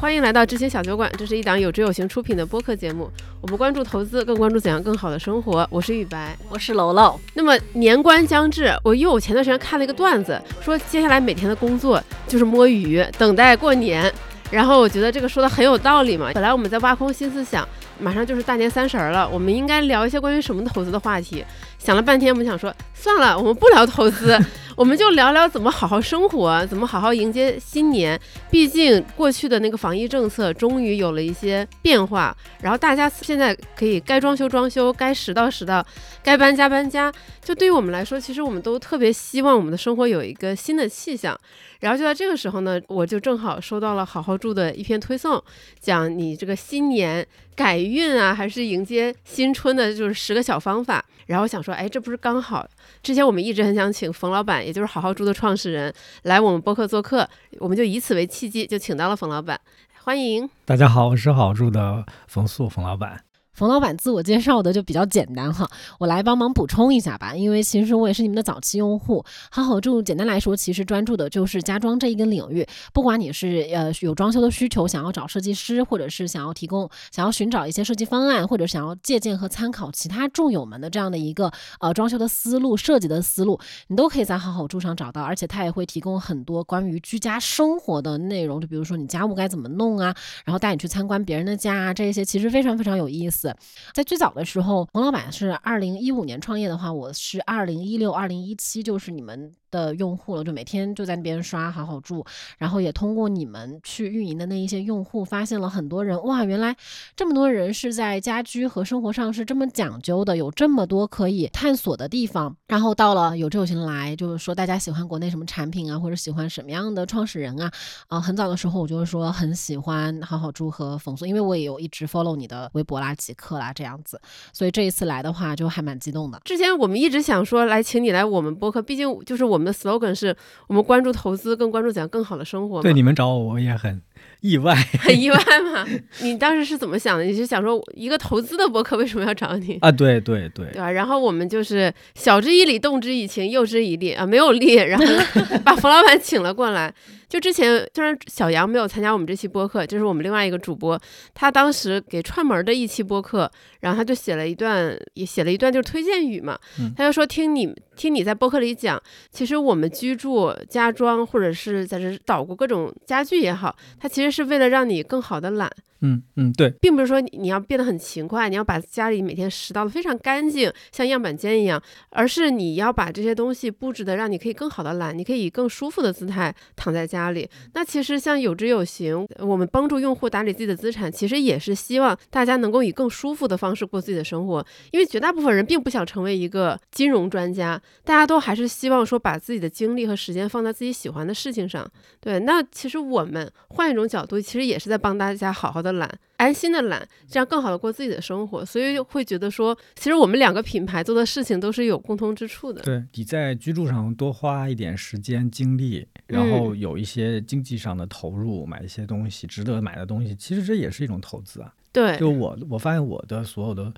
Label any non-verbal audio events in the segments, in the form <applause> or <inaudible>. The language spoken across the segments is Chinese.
欢迎来到知行小酒馆，这是一档有知有行出品的播客节目。我们关注投资，更关注怎样更好的生活。我是雨白，我是楼楼。那么年关将至，我因为我前段时间看了一个段子，说接下来每天的工作就是摸鱼，等待过年。然后我觉得这个说的很有道理嘛。本来我们在挖空心思想，马上就是大年三十了，我们应该聊一些关于什么投资的话题。想了半天，我们想说算了，我们不聊投资。我们就聊聊怎么好好生活，怎么好好迎接新年。毕竟过去的那个防疫政策终于有了一些变化，然后大家现在可以该装修装修，该拾到拾到，该搬家搬家。就对于我们来说，其实我们都特别希望我们的生活有一个新的气象。然后就在这个时候呢，我就正好收到了好好住的一篇推送，讲你这个新年改运啊，还是迎接新春的，就是十个小方法。然后想说，哎，这不是刚好？之前我们一直很想请冯老板，也就是好好住的创始人，来我们播客做客，我们就以此为契机，就请到了冯老板，欢迎。大家好，我是好住的冯素冯老板。冯老板自我介绍的就比较简单哈，我来帮忙补充一下吧。因为其实我也是你们的早期用户。好好住，简单来说，其实专注的就是家装这一个领域。不管你是呃有装修的需求，想要找设计师，或者是想要提供、想要寻找一些设计方案，或者想要借鉴和参考其他住友们的这样的一个呃装修的思路、设计的思路，你都可以在好好住上找到。而且它也会提供很多关于居家生活的内容，就比如说你家务该怎么弄啊，然后带你去参观别人的家啊，这一些其实非常非常有意思。在最早的时候，冯老板是二零一五年创业的话，我是二零一六、二零一七，就是你们。的用户了，就每天就在那边刷好好住，然后也通过你们去运营的那一些用户，发现了很多人哇，原来这么多人是在家居和生活上是这么讲究的，有这么多可以探索的地方。然后到了有志有行来，就是说大家喜欢国内什么产品啊，或者喜欢什么样的创始人啊？啊，很早的时候我就是说很喜欢好好住和冯素，因为我也有一直 follow 你的微博啦、极客啦这样子，所以这一次来的话就还蛮激动的。之前我们一直想说来请你来我们播客，毕竟就是我。我们的 slogan 是我们关注投资，更关注怎样更好的生活。对你们找我，我也很 <laughs> 意外，<laughs> 很意外嘛？你当时是怎么想的？你是想说一个投资的博客为什么要找你啊？对对对，对吧？然后我们就是晓之以理，动之以情，诱之以利啊，没有利，然后 <laughs> 把冯老板请了过来。就之前虽然小杨没有参加我们这期播客，就是我们另外一个主播，他当时给串门的一期播客，然后他就写了一段，也写了一段就是推荐语嘛，他就说听你听你在播客里讲，其实我们居住家装或者是在这捣鼓各种家具也好，它其实是为了让你更好的懒。嗯嗯，对，并不是说你要变得很勤快，你要把家里每天拾到的非常干净，像样板间一样，而是你要把这些东西布置的让你可以更好的懒，你可以以更舒服的姿态躺在家里。那其实像有知有行，我们帮助用户打理自己的资产，其实也是希望大家能够以更舒服的方式过自己的生活。因为绝大部分人并不想成为一个金融专家，大家都还是希望说把自己的精力和时间放在自己喜欢的事情上。对，那其实我们换一种角度，其实也是在帮大家好好的。懒，安心的懒，这样更好的过自己的生活，所以会觉得说，其实我们两个品牌做的事情都是有共通之处的。对，你在居住上多花一点时间精力，然后有一些经济上的投入，买一些东西值得买的东西，其实这也是一种投资啊。对，就我我发现我的所有的。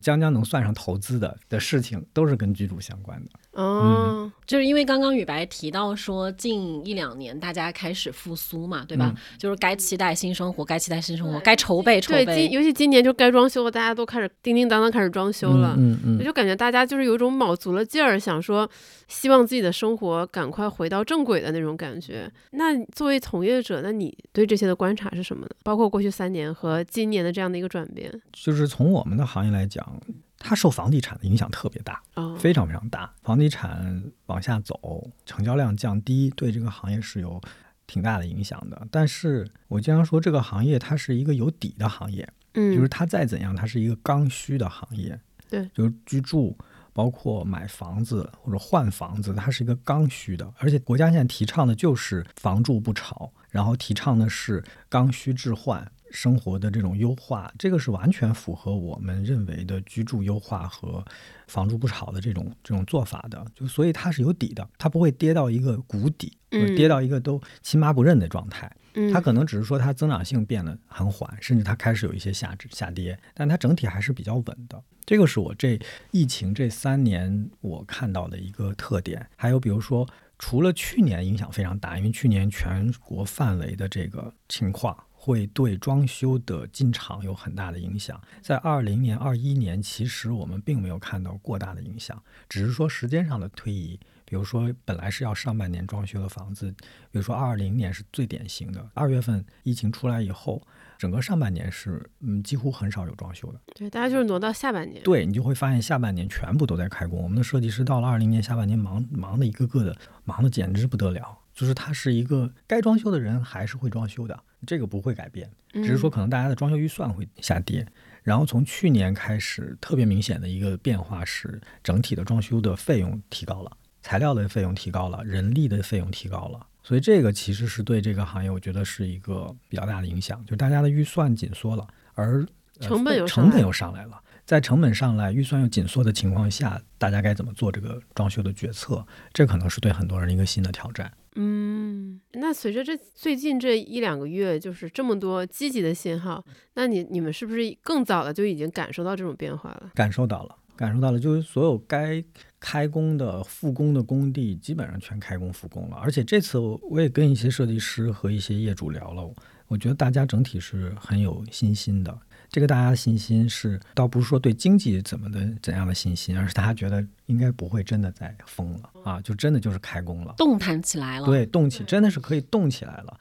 将将能算上投资的的事情，都是跟居住相关的。哦，就是因为刚刚雨白提到说，近一两年大家开始复苏嘛，对吧？就是该期待新生活，该期待新生活，该筹备筹备。对，尤其今年就该装修了，大家都开始叮叮当当开始装修了。嗯嗯，我就感觉大家就是有一种卯足了劲儿，想说希望自己的生活赶快回到正轨的那种感觉。那作为从业者，那你对这些的观察是什么呢？包括过去三年和今年的这样的一个转变，就是从我们的行业来讲。它受房地产的影响特别大，非常非常大。房地产往下走，成交量降低，对这个行业是有挺大的影响的。但是我经常说，这个行业它是一个有底的行业，嗯，就是它再怎样，它是一个刚需的行业。对，就是居住，包括买房子或者换房子，它是一个刚需的。而且国家现在提倡的就是房住不炒，然后提倡的是刚需置换。生活的这种优化，这个是完全符合我们认为的居住优化和房住不炒的这种这种做法的。就所以它是有底的，它不会跌到一个谷底，跌到一个都亲妈不认的状态。它可能只是说它增长性变得很缓，甚至它开始有一些下下跌，但它整体还是比较稳的。这个是我这疫情这三年我看到的一个特点。还有比如说。除了去年影响非常大，因为去年全国范围的这个情况，会对装修的进场有很大的影响。在二零年、二一年，其实我们并没有看到过大的影响，只是说时间上的推移。比如说，本来是要上半年装修的房子，比如说二零年是最典型的，二月份疫情出来以后，整个上半年是嗯几乎很少有装修的。对，大家就是挪到下半年。对你就会发现下半年全部都在开工。我们的设计师到了二零年下半年忙忙的一个个的忙的简直不得了。就是它是一个该装修的人还是会装修的，这个不会改变，只是说可能大家的装修预算会下跌。然后从去年开始，特别明显的一个变化是，整体的装修的费用提高了。材料的费用提高了，人力的费用提高了，所以这个其实是对这个行业，我觉得是一个比较大的影响，就大家的预算紧缩了，而成本又成本又上来了，在成本上来、预算又紧缩的情况下，大家该怎么做这个装修的决策？这可能是对很多人一个新的挑战。嗯，那随着这最近这一两个月，就是这么多积极的信号，那你你们是不是更早的就已经感受到这种变化了？感受到了。感受到了，就是所有该开工的复工的工地基本上全开工复工了。而且这次我也跟一些设计师和一些业主聊了，我觉得大家整体是很有信心的。这个大家的信心是倒不是说对经济怎么的怎样的信心，而是大家觉得应该不会真的再封了啊，就真的就是开工了，动弹起来了。对，动起真的是可以动起来了。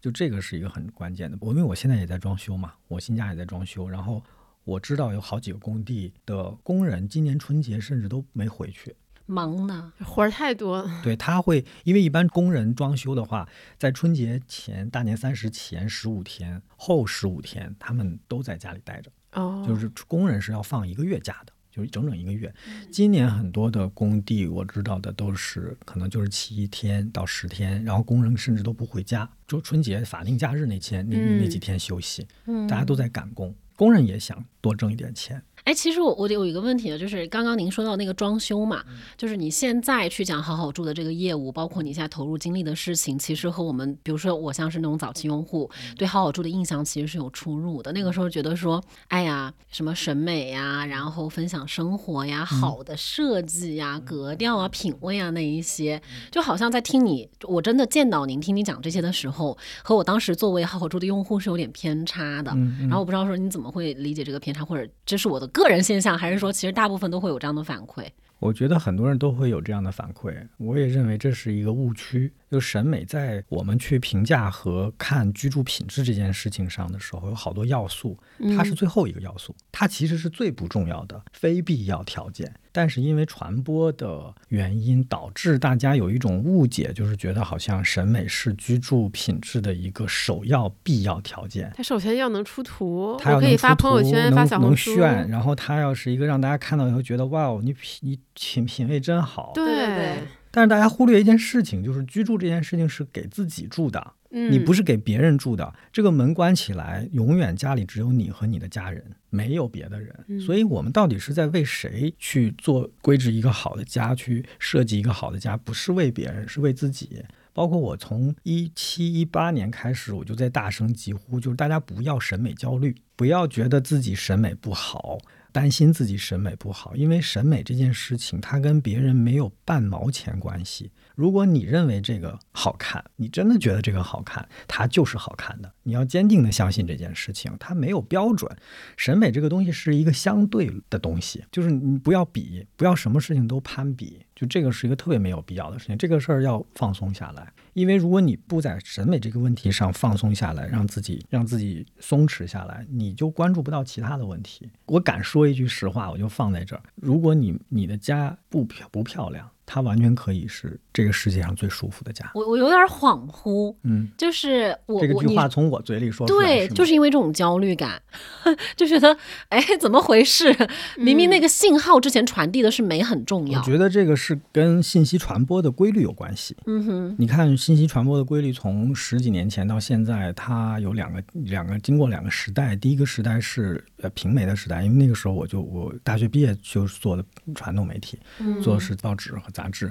就这个是一个很关键的。我因为我现在也在装修嘛，我新家也在装修，然后。我知道有好几个工地的工人今年春节甚至都没回去，忙呢，活儿太多。<laughs> 对他会，因为一般工人装修的话，在春节前、大年三十前十五天、后十五天，他们都在家里待着。哦，就是工人是要放一个月假的，就是整整一个月。今年很多的工地我知道的都是可能就是七天到十天，然后工人甚至都不回家，就春节法定假日那天那那几天休息，大家都在赶工。工人也想多挣一点钱。哎，其实我我有一个问题呢，就是刚刚您说到那个装修嘛，就是你现在去讲好好住的这个业务，包括你现在投入精力的事情，其实和我们，比如说我像是那种早期用户对好好住的印象，其实是有出入的。那个时候觉得说，哎呀，什么审美呀，然后分享生活呀，好的设计呀，格调啊，品味啊，那一些，就好像在听你，我真的见到您听你讲这些的时候，和我当时作为好好住的用户是有点偏差的。然后我不知道说你怎么会理解这个偏差，或者这是我的。个人现象，还是说其实大部分都会有这样的反馈？我觉得很多人都会有这样的反馈，我也认为这是一个误区。就审美在我们去评价和看居住品质这件事情上的时候，有好多要素，它是最后一个要素，它其实是最不重要的非必要条件。但是因为传播的原因，导致大家有一种误解，就是觉得好像审美是居住品质的一个首要必要条件。它首先要能出图，它可以发朋友圈、发小红书，炫。然后它要是一个让大家看到以后觉得哇哦，你品你品品味真好。对对对。但是大家忽略一件事情，就是居住这件事情是给自己住的，你不是给别人住的。这个门关起来，永远家里只有你和你的家人，没有别的人。所以，我们到底是在为谁去做规制一个好的家，去设计一个好的家？不是为别人，是为自己。包括我从一七一八年开始，我就在大声疾呼，就是大家不要审美焦虑，不要觉得自己审美不好。担心自己审美不好，因为审美这件事情，它跟别人没有半毛钱关系。如果你认为这个好看，你真的觉得这个好看，它就是好看的。你要坚定的相信这件事情，它没有标准。审美这个东西是一个相对的东西，<laughs> 就是你不要比，不要什么事情都攀比，就这个是一个特别没有必要的事情。这个事儿要放松下来。因为如果你不在审美这个问题上放松下来，让自己让自己松弛下来，你就关注不到其他的问题。我敢说一句实话，我就放在这儿。如果你你的家不漂不漂亮。它完全可以是这个世界上最舒服的家。我我有点恍惚，嗯，就是我这个句话从我嘴里说出来，对，就是因为这种焦虑感，<laughs> 就觉得哎，怎么回事？明明那个信号之前传递的是美很重要。我觉得这个是跟信息传播的规律有关系。嗯哼，你看信息传播的规律，从十几年前到现在，它有两个两个经过两个时代。第一个时代是呃平媒的时代，因为那个时候我就我大学毕业就是做的传统媒体，做的是报纸和。杂志，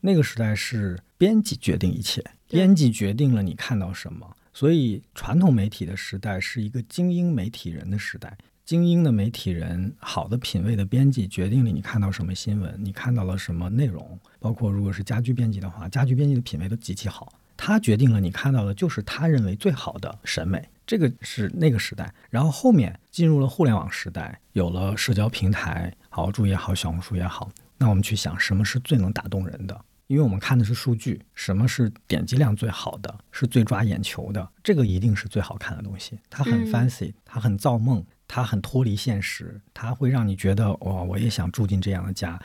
那个时代是编辑决定一切，编辑决定了你看到什么。所以传统媒体的时代是一个精英媒体人的时代，精英的媒体人，好的品味的编辑决定了你看到什么新闻，你看到了什么内容。包括如果是家居编辑的话，家居编辑的品味都极其好。它决定了你看到的就是他认为最好的审美。这个是那个时代，然后后面进入了互联网时代，有了社交平台，好猪也好，小红书也好，那我们去想什么是最能打动人的？因为我们看的是数据，什么是点击量最好的，是最抓眼球的，这个一定是最好看的东西。它很 fancy，它很造梦，它很脱离现实，它会让你觉得哇，我也想住进这样的家，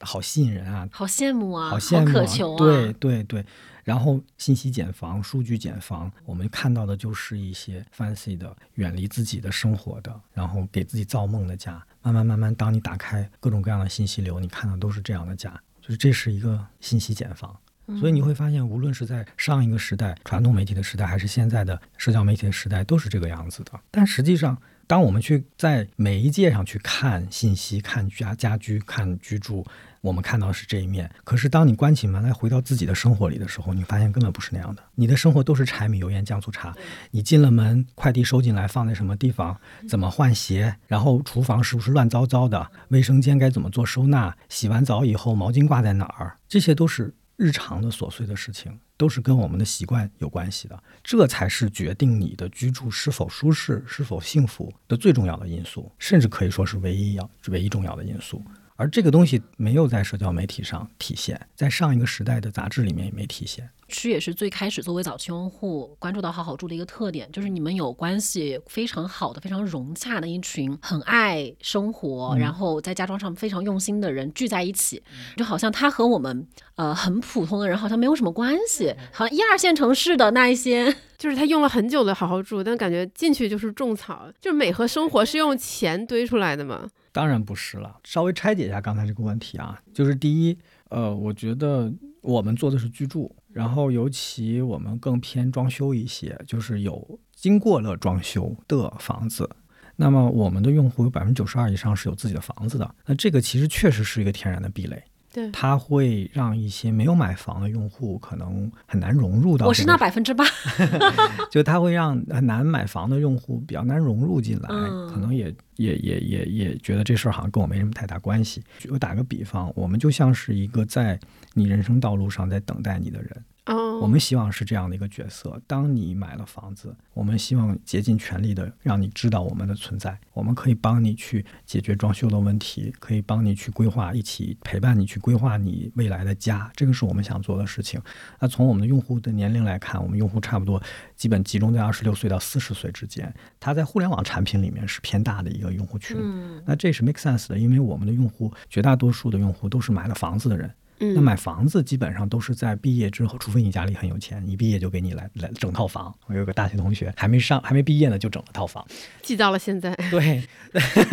好吸引人啊，好羡慕啊，好羡慕、渴求啊，对对对。然后信息茧房、数据茧房，我们看到的就是一些 fancy 的、远离自己的生活的，然后给自己造梦的家。慢慢慢慢，当你打开各种各样的信息流，你看到都是这样的家，就是这是一个信息茧房。所以你会发现，无论是在上一个时代传统媒体的时代，还是现在的社交媒体的时代，都是这个样子的。但实际上，当我们去在每一届上去看信息、看家家居、看居住。我们看到是这一面，可是当你关起门来回到自己的生活里的时候，你发现根本不是那样的。你的生活都是柴米油盐酱醋茶。你进了门，快递收进来放在什么地方？怎么换鞋？然后厨房是不是乱糟糟的？卫生间该怎么做收纳？洗完澡以后毛巾挂在哪儿？这些都是日常的琐碎的事情，都是跟我们的习惯有关系的。这才是决定你的居住是否舒适、是否幸福的最重要的因素，甚至可以说是唯一要、唯一重要的因素。而这个东西没有在社交媒体上体现，在上一个时代的杂志里面也没体现。区也是最开始作为早期用户关注到好好住的一个特点，就是你们有关系非常好的、非常融洽的一群很爱生活，然后在家装上非常用心的人聚在一起，就好像他和我们呃很普通的人好像没有什么关系，好像一二线城市的那一些，<laughs> 就是他用了很久的好好住，但感觉进去就是种草，就是美和生活是用钱堆出来的吗？当然不是了，稍微拆解一下刚才这个问题啊，就是第一，呃，我觉得我们做的是居住，然后尤其我们更偏装修一些，就是有经过了装修的房子，那么我们的用户有百分之九十二以上是有自己的房子的，那这个其实确实是一个天然的壁垒。对，它会让一些没有买房的用户可能很难融入到。我是那百分之八，<laughs> 就它会让很难买房的用户比较难融入进来，可能也也也也也觉得这事儿好像跟我没什么太大关系。我打个比方，我们就像是一个在你人生道路上在等待你的人。我们希望是这样的一个角色。当你买了房子，我们希望竭尽全力的让你知道我们的存在。我们可以帮你去解决装修的问题，可以帮你去规划，一起陪伴你去规划你未来的家。这个是我们想做的事情。那从我们的用户的年龄来看，我们用户差不多基本集中在二十六岁到四十岁之间。他在互联网产品里面是偏大的一个用户群。那这是 make sense 的，因为我们的用户绝大多数的用户都是买了房子的人。那买房子基本上都是在毕业之后，除非你家里很有钱，一毕业就给你来来整套房。我有个大学同学，还没上还没毕业呢，就整了套房，记到了现在。对，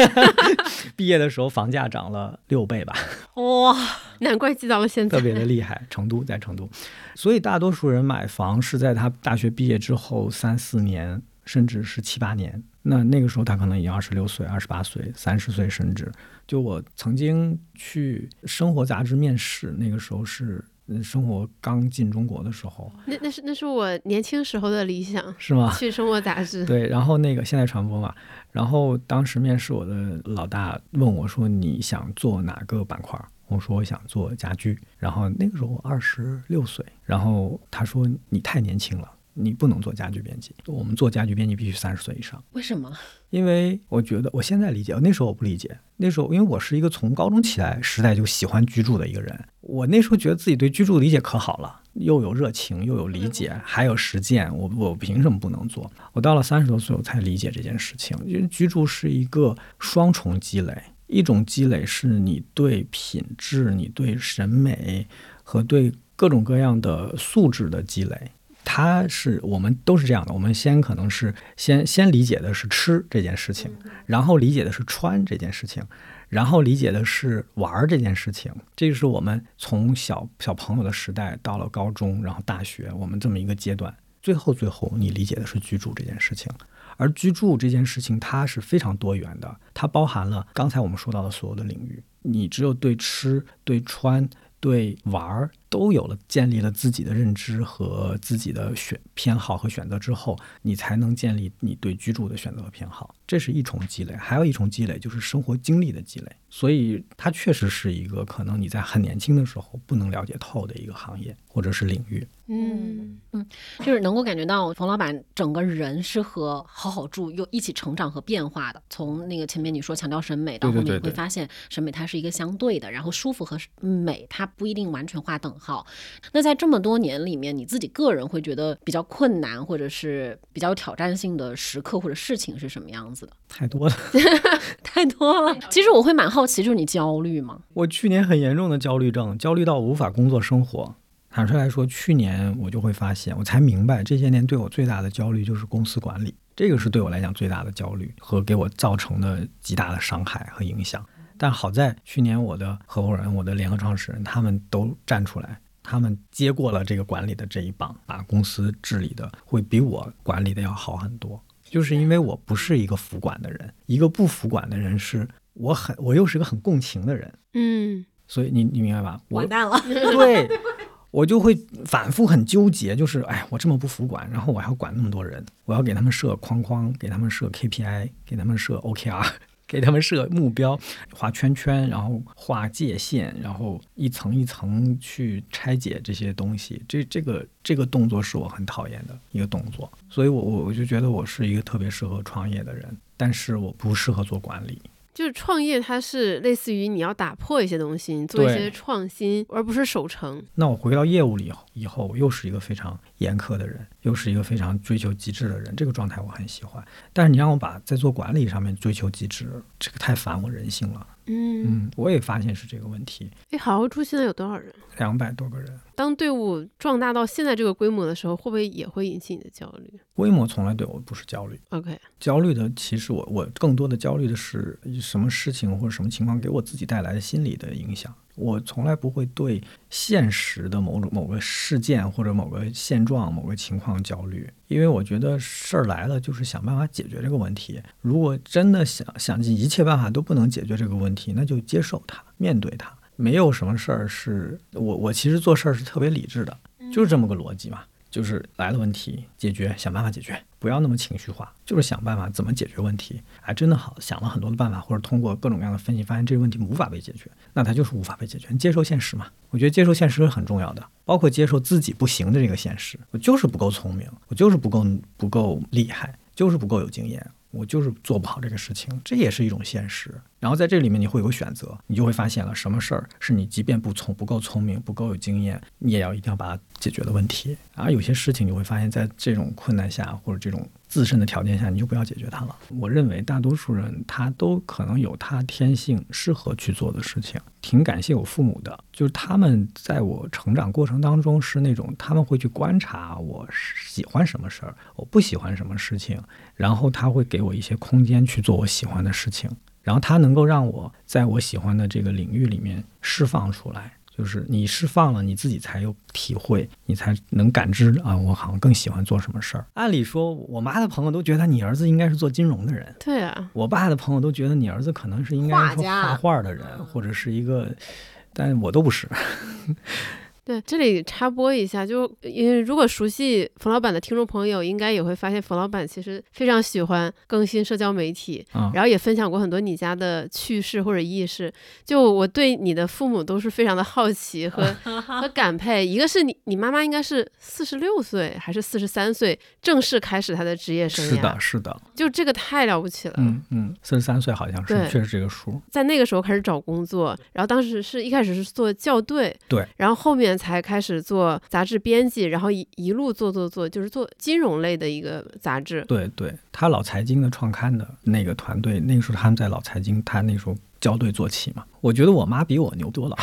<laughs> 毕业的时候房价涨了六倍吧？哇，难怪记到了现在，特别的厉害。成都在成都，所以大多数人买房是在他大学毕业之后三四年，甚至是七八年。那那个时候他可能已经二十六岁、二十八岁、三十岁，甚至就我曾经去生活杂志面试，那个时候是生活刚进中国的时候。那那是那是我年轻时候的理想，是吗？去生活杂志。对，然后那个现代传播嘛，然后当时面试我的老大问我说：“你想做哪个板块？”我说：“我想做家居。”然后那个时候我二十六岁，然后他说：“你太年轻了。”你不能做家居编辑，我们做家居编辑必须三十岁以上。为什么？因为我觉得我现在理解，那时候我不理解。那时候因为我是一个从高中起来时代就喜欢居住的一个人，我那时候觉得自己对居住理解可好了，又有热情，又有理解，还有实践。我我凭什么不能做？我到了三十多岁，我才理解这件事情。因为居住是一个双重积累，一种积累是你对品质、你对审美和对各种各样的素质的积累。它是我们都是这样的，我们先可能是先先理解的是吃这件事情，然后理解的是穿这件事情，然后理解的是玩这件事情。这个是我们从小小朋友的时代到了高中，然后大学，我们这么一个阶段。最后最后，你理解的是居住这件事情，而居住这件事情它是非常多元的，它包含了刚才我们说到的所有的领域。你只有对吃、对穿、对玩都有了建立了自己的认知和自己的选偏好和选择之后，你才能建立你对居住的选择和偏好。这是一重积累，还有一重积累就是生活经历的积累。所以它确实是一个可能你在很年轻的时候不能了解透的一个行业或者是领域。嗯嗯，就是能够感觉到冯老板整个人是和好好住又一起成长和变化的。从那个前面你说强调审美，到后面你会发现审美它是一个相对的，然后舒服和美它不一定完全划等号。那在这么多年里面，你自己个人会觉得比较困难或者是比较有挑战性的时刻或者事情是什么样子的？<laughs> 太多了，<laughs> 太多了。其实我会蛮好奇，就是你焦虑吗？我去年很严重的焦虑症，焦虑到无法工作生活。坦率来说，去年我就会发现，我才明白这些年对我最大的焦虑就是公司管理，这个是对我来讲最大的焦虑和给我造成的极大的伤害和影响。但好在去年我的合伙人、我的联合创始人他们都站出来，他们接过了这个管理的这一棒，把公司治理的会比我管理的要好很多。就是因为我不是一个服管的人，一个不服管的人是我很我又是个很共情的人，嗯，所以你你明白吧？完蛋了，对。我就会反复很纠结，就是哎，我这么不服管，然后我还要管那么多人，我要给他们设框框，给他们设 KPI，给他们设 OKR，给他们设目标，画圈圈，然后画界限，然后一层一层去拆解这些东西。这这个这个动作是我很讨厌的一个动作，所以我我我就觉得我是一个特别适合创业的人，但是我不适合做管理。就是创业，它是类似于你要打破一些东西，你做一些创新，而不是守成。那我回到业务里以后，我又是一个非常严苛的人，又是一个非常追求极致的人，这个状态我很喜欢。但是你让我把在做管理上面追求极致，这个太反我人性了。嗯嗯，我也发现是这个问题。哎，好好住现在有多少人？两百多个人。当队伍壮大到现在这个规模的时候，会不会也会引起你的焦虑？规模从来对我不是焦虑。OK，焦虑的其实我我更多的焦虑的是什么事情或者什么情况给我自己带来的心理的影响。我从来不会对现实的某种某个事件或者某个现状、某个情况焦虑，因为我觉得事儿来了就是想办法解决这个问题。如果真的想想尽一切办法都不能解决这个问题，那就接受它，面对它。没有什么事儿是我我其实做事儿是特别理智的，就是这么个逻辑嘛。就是来了问题，解决，想办法解决，不要那么情绪化，就是想办法怎么解决问题。哎，真的好，想了很多的办法，或者通过各种各样的分析，发现这个问题无法被解决，那它就是无法被解决。接受现实嘛，我觉得接受现实是很重要的，包括接受自己不行的这个现实。我就是不够聪明，我就是不够不够厉害，就是不够有经验。我就是做不好这个事情，这也是一种现实。然后在这里面你会有选择，你就会发现了什么事儿是你即便不聪不够聪明不够有经验，你也要一定要把它解决的问题。而有些事情你会发现在这种困难下或者这种。自身的条件下，你就不要解决它了。我认为大多数人他都可能有他天性适合去做的事情。挺感谢我父母的，就是他们在我成长过程当中是那种他们会去观察我喜欢什么事儿，我不喜欢什么事情，然后他会给我一些空间去做我喜欢的事情，然后他能够让我在我喜欢的这个领域里面释放出来。就是你释放了，你自己才有体会，你才能感知啊，我好像更喜欢做什么事儿。按理说，我妈的朋友都觉得你儿子应该是做金融的人，对啊，我爸的朋友都觉得你儿子可能是应该是画画的人，或者是一个，但我都不是。<laughs> 对，这里插播一下，就因为如果熟悉冯老板的听众朋友，应该也会发现冯老板其实非常喜欢更新社交媒体，然后也分享过很多你家的趣事或者轶事。就我对你的父母都是非常的好奇和 <laughs> 和感佩。一个是你，你妈妈应该是四十六岁还是四十三岁正式开始她的职业生涯？是的，是的，就这个太了不起了。嗯嗯，四十三岁好像是确实这个数。在那个时候开始找工作，然后当时是一开始是做校对，对，然后后面。才开始做杂志编辑，然后一一路做做做，就是做金融类的一个杂志。对对，他老财经的创刊的那个团队，那个时候他们在老财经，他那时候校对做起嘛。我觉得我妈比我牛多了。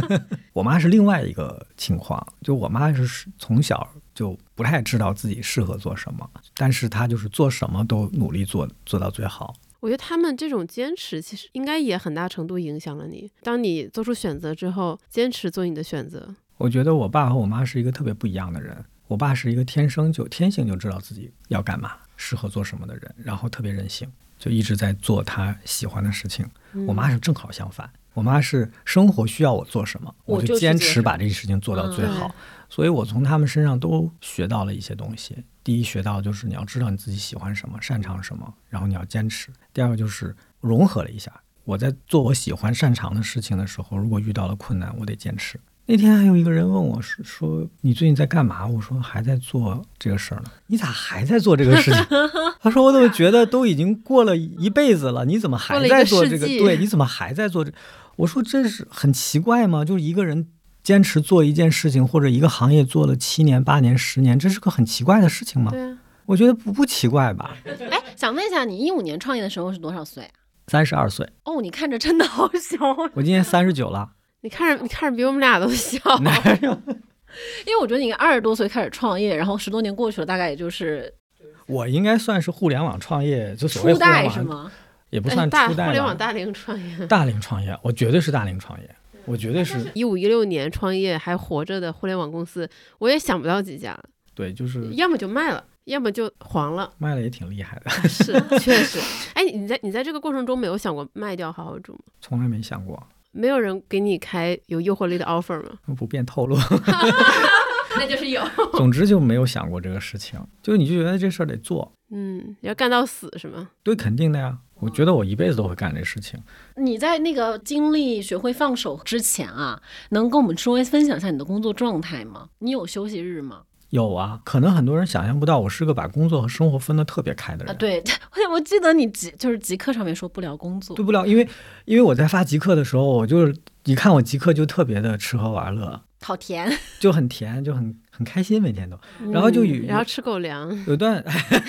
<laughs> 我妈是另外一个情况，就我妈是从小就不太知道自己适合做什么，但是她就是做什么都努力做，做到最好。我觉得他们这种坚持，其实应该也很大程度影响了你。当你做出选择之后，坚持做你的选择。我觉得我爸和我妈是一个特别不一样的人。我爸是一个天生就天性就知道自己要干嘛、适合做什么的人，然后特别任性，就一直在做他喜欢的事情。我妈是正好相反，我妈是生活需要我做什么，我就坚持把这个事情做到最嗯好。所以我从他们身上都学到了一些东西。第一，学到就是你要知道你自己喜欢什么、擅长什么，然后你要坚持。第二个就是融合了一下，我在做我喜欢、擅长的事情的时候，如果遇到了困难，我得坚持。那天还有一个人问我说说你最近在干嘛？我说还在做这个事儿呢。你咋还在做这个事情？<laughs> 他说我怎么觉得都已经过了一辈子了，你怎么还在做这个？对，你怎么还在做这？我说这是很奇怪吗？就是一个人坚持做一件事情或者一个行业做了七年、八年、十年，这是个很奇怪的事情吗？对啊，我觉得不不奇怪吧。<laughs> 哎，想问一下，你一五年创业的时候是多少岁啊？三十二岁，哦，你看着真的好小哦，我今年三十九了。你看着你看着比我们俩都小，<laughs> 哪有？<laughs> 因为我觉得你二十多岁开始创业，然后十多年过去了，大概也就是我应该算是互联网创业，就所谓初代是吗？也不算初代吧互联网大龄创业。大龄创业，我绝对是大龄创业，我绝对是一五一六年创业还活着的互联网公司，我也想不到几家，对，就是要么就卖了，要么就黄了。卖了也挺厉害的，<laughs> 是，确实。哎，你在你在这个过程中没有想过卖掉好好住吗？从来没想过，没有人给你开有诱惑力的 offer 吗？不便透露。<laughs> 那就是有。<laughs> 总之就没有想过这个事情，就是你就觉得这事儿得做，嗯，要干到死是吗？对，肯定的呀。我觉得我一辈子都会干这事情。你在那个经历学会放手之前啊，能跟我们稍微分享一下你的工作状态吗？你有休息日吗？有啊，可能很多人想象不到，我是个把工作和生活分得特别开的啊，人。对，<laughs> 我我记得你极就是极客上面说不聊工作对，不了，因为因为我在发极客的时候，我就是一看我极客就特别的吃喝玩乐，好甜。<laughs> 就很甜，就很很开心，每天都。然后就有嗯然后吃狗粮，有段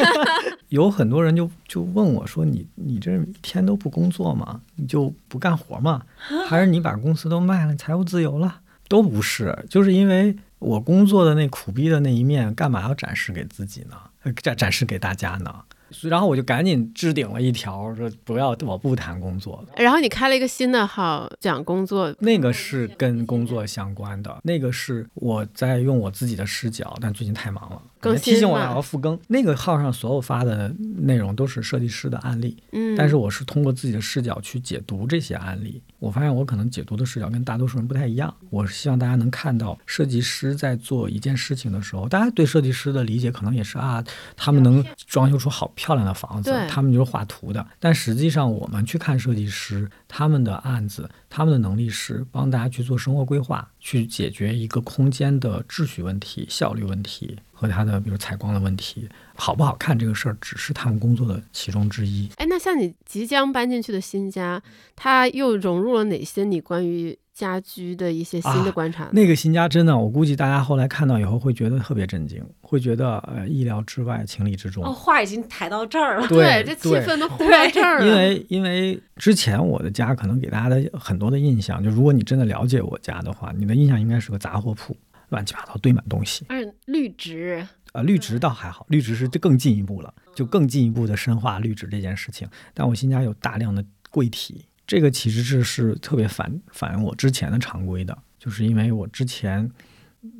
<laughs> 有很多人就就问我说：“你你这一天都不工作吗？你就不干活吗？还是你把公司都卖了，财务自由了？”都不是，就是因为我工作的那苦逼的那一面，干嘛要展示给自己呢？呃展展示给大家呢？所以然后我就赶紧置顶了一条，说不要，我不谈工作。然后你开了一个新的号讲工作，那个是跟工作相关的，那个是我在用我自己的视角，但最近太忙了，更提醒我新嘛要复更。那个号上所有发的内容都是设计师的案例，嗯，但是我是通过自己的视角去解读这些案例。我发现我可能解读的视角跟大多数人不太一样。我是希望大家能看到，设计师在做一件事情的时候，大家对设计师的理解可能也是啊，他们能装修出好漂亮的房子，他们就是画图的。但实际上，我们去看设计师他们的案子，他们的能力是帮大家去做生活规划，去解决一个空间的秩序问题、效率问题和它的比如采光的问题。好不好看这个事儿，只是他们工作的其中之一。哎，那像你即将搬进去的新家，它又融入了哪些你关于家居的一些新的啊观察呢？那个新家真的，我估计大家后来看到以后会觉得特别震惊，会觉得呃意料之外，情理之中。哦，话已经抬到这儿了。对这气氛都烘到这儿了。因为因为之前我的家可能给大家的很多的印象，就如果你真的了解我家的话，你的印象应该是个杂货铺，乱七八糟堆满东西。而且绿植，呃，绿植倒还好，绿植是更进一步了，就更进一步的深化绿植这件事情。但我新家有大量的柜体，这个其实是是特别反反映我之前的常规的，就是因为我之前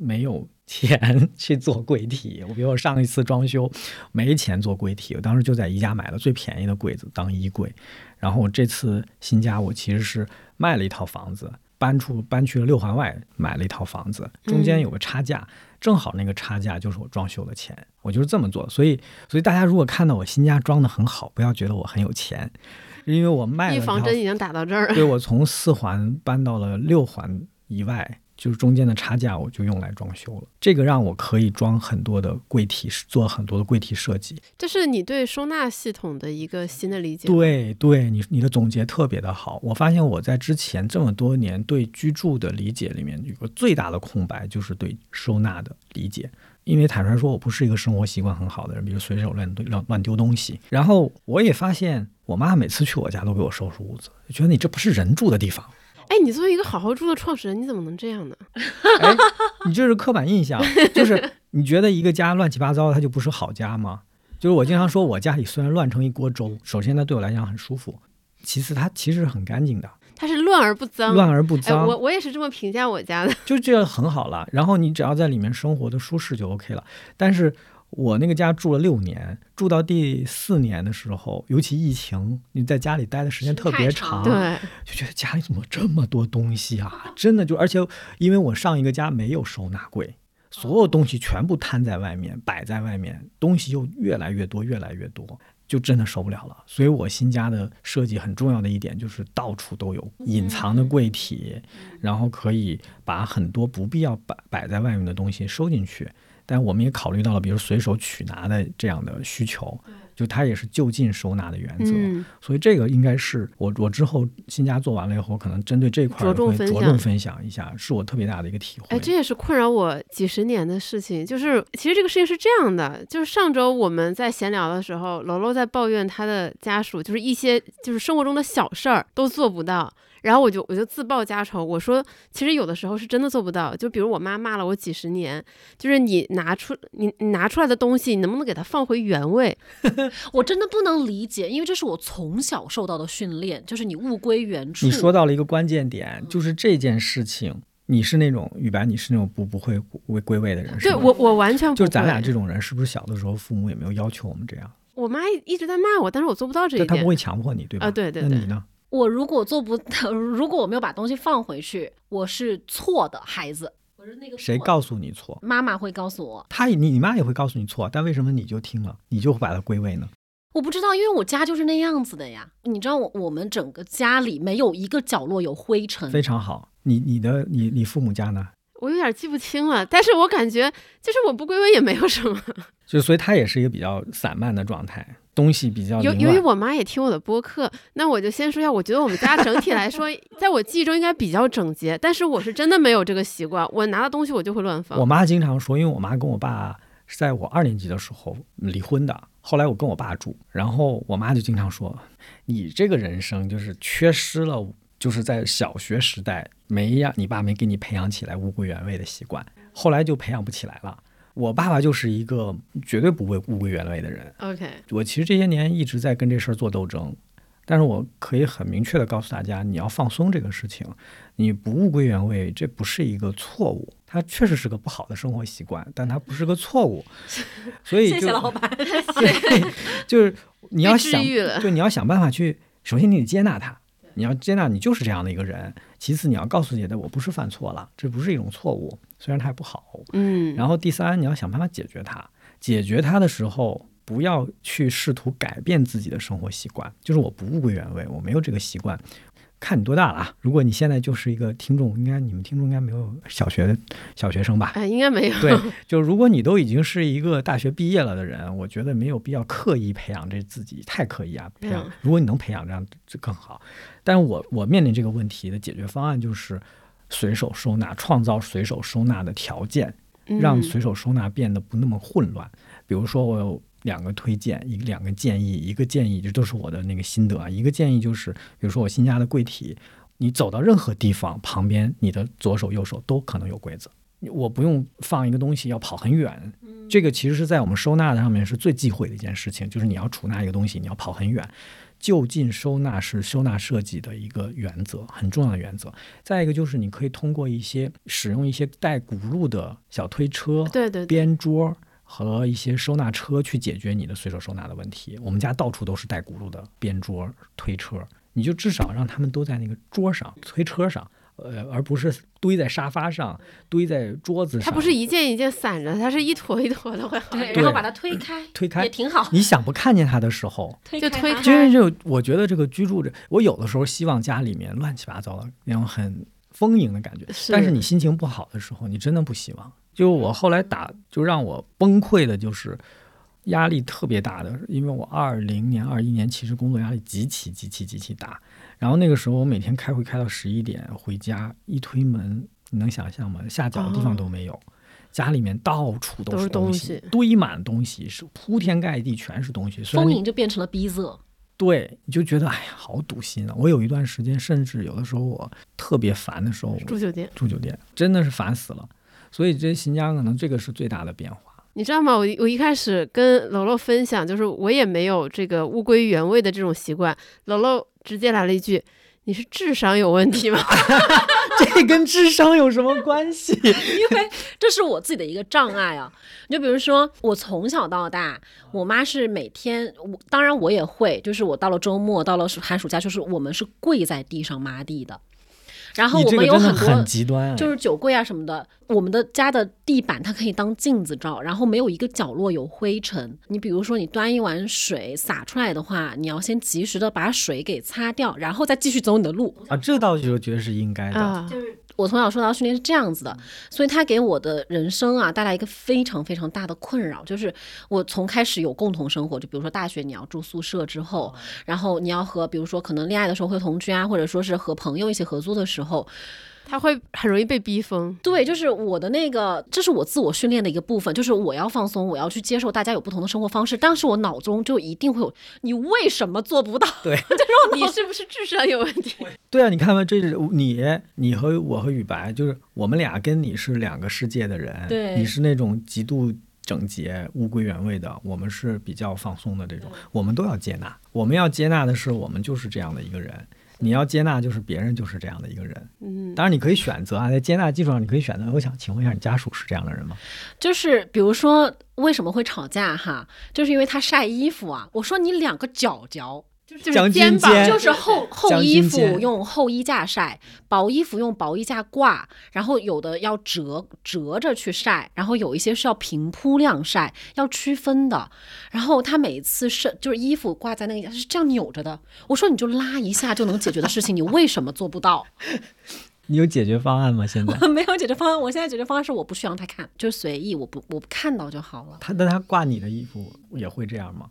没有钱 <laughs> 去做柜体。我比如我上一次装修没钱做柜体，我当时就在宜家买了最便宜的柜子当衣柜。然后我这次新家我其实是卖了一套房子，搬出 <laughs> 搬去了六环外买了一套房子，中间有个差价，正好那个差价就是我装修的钱，我就是这么做。所以所以大家如果看到我新家装的很好，不要觉得我很有钱，因为我卖了预防针已经打到这儿了。对我从四环搬到了六环以外，就是中间的差价，我就用来装修了。这个让我可以装很多的柜体，做很多的柜体设计。这是你对收纳系统的一个新的理解。，对，对你你的总结特别的好。我发现我在之前这么多年对居住的理解里面，有个最大的空白，就是对收纳的理解。因为坦率说，我不是一个生活习惯很好的人，比如随手乱乱乱丢东西。然后我也发现，我妈每次去我家都给我收拾屋子，就觉得你这不是人住的地方。哎，你作为一个好好住的创始人，你怎么能这样呢？<laughs> 哎，你这是刻板印象，就是你觉得一个家乱七八糟，它就不是好家吗？就是我经常说，我家里虽然乱成一锅粥，首先它对我来讲很舒服，其次它其实是很干净的，它是乱而不脏。乱而不哎，脏，我我也是这么评价我家的。就这样很好了。然后你只要在里面生活的舒适就 OK 了。但是我那个家住了六年，住到第四年的时候，尤其疫情，你在家里待的时间特别长，对，就觉得家里怎么这么多东西啊？真的就，而且因为我上一个家没有收纳柜，所有东西全部摊在外面，摆在外面，东西又越来越多，越来越多，就真的受不了了。所以我新家的设计很重要的一点就是到处都有隐藏的柜体，然后可以把很多不必要摆摆在外面的东西收进去。但我们也考虑到了，比如随手取拿的这样的需求，就它也是就近收纳的原则。嗯，所以这个应该是我我之后新家做完了以后，可能针对这块着重分享着重分享一下，是我特别大的一个体会。哎，这也是困扰我几十年的事情。就是其实这个事情是这样的，就是上周我们在闲聊的时候，楼楼在抱怨他的家属，就是一些就是生活中的小事儿都做不到。然后我就我就自报家仇，我说其实有的时候是真的做不到。就比如我妈骂了我几十年，就是你拿出你你拿出来的东西，你能不能给它放回原位？<laughs> 我真的不能理解，因为这是我从小受到的训练，就是你物归原处。你说到了一个关键点，就是这件事情，你是那种雨白，你是那种不不会归归位的人，是对我我完全不就是咱俩这种人，是不是小的时候父母也没有要求我们这样？我妈一直在骂我，但是我做不到这一点。但他不会强迫你，对吧？啊对对对那你呢？我如果做不，<laughs> 如果我没有把东西放回去，我是错的孩子。我是那个谁告诉你错？妈妈会告诉我，他你你妈也会告诉你错，但为什么你就听了，你就会把它归位呢？我不知道，因为我家就是那样子的呀。你知道我我们整个家里没有一个角落有灰尘，非常好。你你的你你父母家呢？我有点记不清了，但是我感觉就是我不归位也没有什么。就所以他也是一个比较散漫的状态，东西比较由。由于我妈也听我的播客，那我就先说一下，我觉得我们家整体来说，<laughs> 在我记忆中应该比较整洁，但是我是真的没有这个习惯，我拿了东西我就会乱放。我妈经常说，因为我妈跟我爸是在我二年级的时候离婚的，后来我跟我爸住，然后我妈就经常说，你这个人生就是缺失了，就是在小学时代没让你爸没给你培养起来物归原位的习惯，后来就培养不起来了。我爸爸就是一个绝对不会物归原位的人，OK，我其实这些年一直在跟这事儿做斗争，但是我可以很明确的告诉大家，你要放松这个事情，你不物归原位，这不是一个错误，它确实是个不好的生活习惯，但它不是个错误，<laughs> 所以就谢谢老板。<laughs> 对，就是你要想，愈了。对，你要想办法去，首先你得接纳他，你要接纳你就是这样的一个人，其次你要告诉自己的我不是犯错了，这不是一种错误，虽然它也不好，嗯，然后第三，你要想办法解决它。解决它的时候，不要去试图改变自己的生活习惯。就是我不物归原位，我没有这个习惯。看你多大了啊？如果你现在就是一个听众，应该你们听众应该没有小学小学生吧？哎，应该没有。对，就如果你都已经是一个大学毕业了的人，我觉得没有必要刻意培养这自己，太刻意啊培养嗯。如果你能培养，这样就更好。但是我我面临这个问题的解决方案就是随手收纳，创造随手收纳的条件。让嗯随手收纳变得不那么混乱。比如说，我有两个推荐，一个两个建议，一个建议这都是我的那个心得啊。一个建议就是，比如说我新家的柜体，你走到任何地方，旁边你的左手右手都可能有柜子，我不用放一个东西要跑很远。这个其实是在我们收纳的上面是最忌讳的一件事情，就是你要储纳一个东西，你要跑很远。就近收纳是收纳设计的一个原则，很重要的原则。再一个就是你可以通过一些使用一些带轱辘的小推车、对对对，边桌和一些收纳车去解决你的随手收纳的问题。我们家到处都是带轱辘的边桌、推车，你就至少让他们都在那个桌上、推车上。呃，而不是堆在沙发上、堆在桌子上。它不是一件一件散着，它是一坨一坨的会好然后把它推开，推开也挺好。你想不看见它的时候，推就推开它真是就我觉得这个居住着，我有的时候希望家里面乱七八糟的那种很丰盈的感觉，是但是你心情不好的时候，你真的不希望。就我后来打，就让我崩溃的就是压力特别大的，因为我二零年、二一年其实工作压力极其极其极其大，然后那个时候我每天开会开到十一点，回家一推门，你能想象吗？下脚的地方都没有。家里面到处都是是东东西堆满东西，是铺天盖地，全是东西。虽然丰你就变成了逼仄。对，你就觉得哎呀，好堵心啊！我有一段时间，甚至有的时候我特别烦的时候，住酒店，住酒店真的是烦死了。所以这新疆可能这个是最大的变化。你知道吗？我我一开始跟楼楼分享，就是我也没有这个物归原位的这种习惯。楼楼直接来了一句：“你是智商有问题吗？<laughs> 这跟智商有什么关系？<laughs> 因为这是我自己的一个障碍啊。就比如说，我从小到大，我妈是每天，我当然我也会，就是我到了周末，到了寒暑假，就是我们是跪在地上抹地的。然后我们有很多很极端，就是酒柜啊什么的。我们的家的地板它可以当镜子照，然后没有一个角落有灰尘。你比如说，你端一碗水洒出来的话，你要先及时的把水给擦掉，然后再继续走你的路啊。这倒就觉得是应该的，就是。我从小受到训练是这样子的，所以他给我的人生啊带来一个非常非常大的困扰，就是我从开始有共同生活，就比如说大学你要住宿舍之后，然后你要和比如说可能恋爱的时候会同居啊，或者说是和朋友一起合租的时候。他会很容易被逼疯，对，就是我的那个，这是我自我训练的一个部分，就是我要放松，我要去接受大家有不同的生活方式，但是我脑中就一定会有你为什么做不到？<laughs> 对，就是你是不是智商有问题？<laughs> 对啊，你看吧，这是你，你和我和雨白，就是我们俩跟你是两个世界的人，对，你是那种极度整洁、物归原位的，我们是比较放松的这种，我们都要接纳，我们要接纳的是我们就是这样的一个人。你要接纳，就是别人就是这样的一个人。嗯，当然你可以选择啊，在接纳基础上，你可以选择。我想请问一下，你家属是这样的人吗？就是比如说，为什么会吵架哈？就是因为他晒衣服啊。我说你两个脚脚。就是肩膀，就是厚厚衣服用厚衣架晒，薄衣服用薄衣架挂，然后有的要折折着去晒，然后有一些是要平铺晾晒，要区分的。然后他每次是就是衣服挂在那个是这样扭着的，我说你就拉一下就能解决的事情，你为什么做不到？<laughs> 你有解决方案吗？现在我没有解决方案，我现在解决方案是我不需要他看，就随意，我不我不看到就好了。他那他挂你的衣服也会这样吗？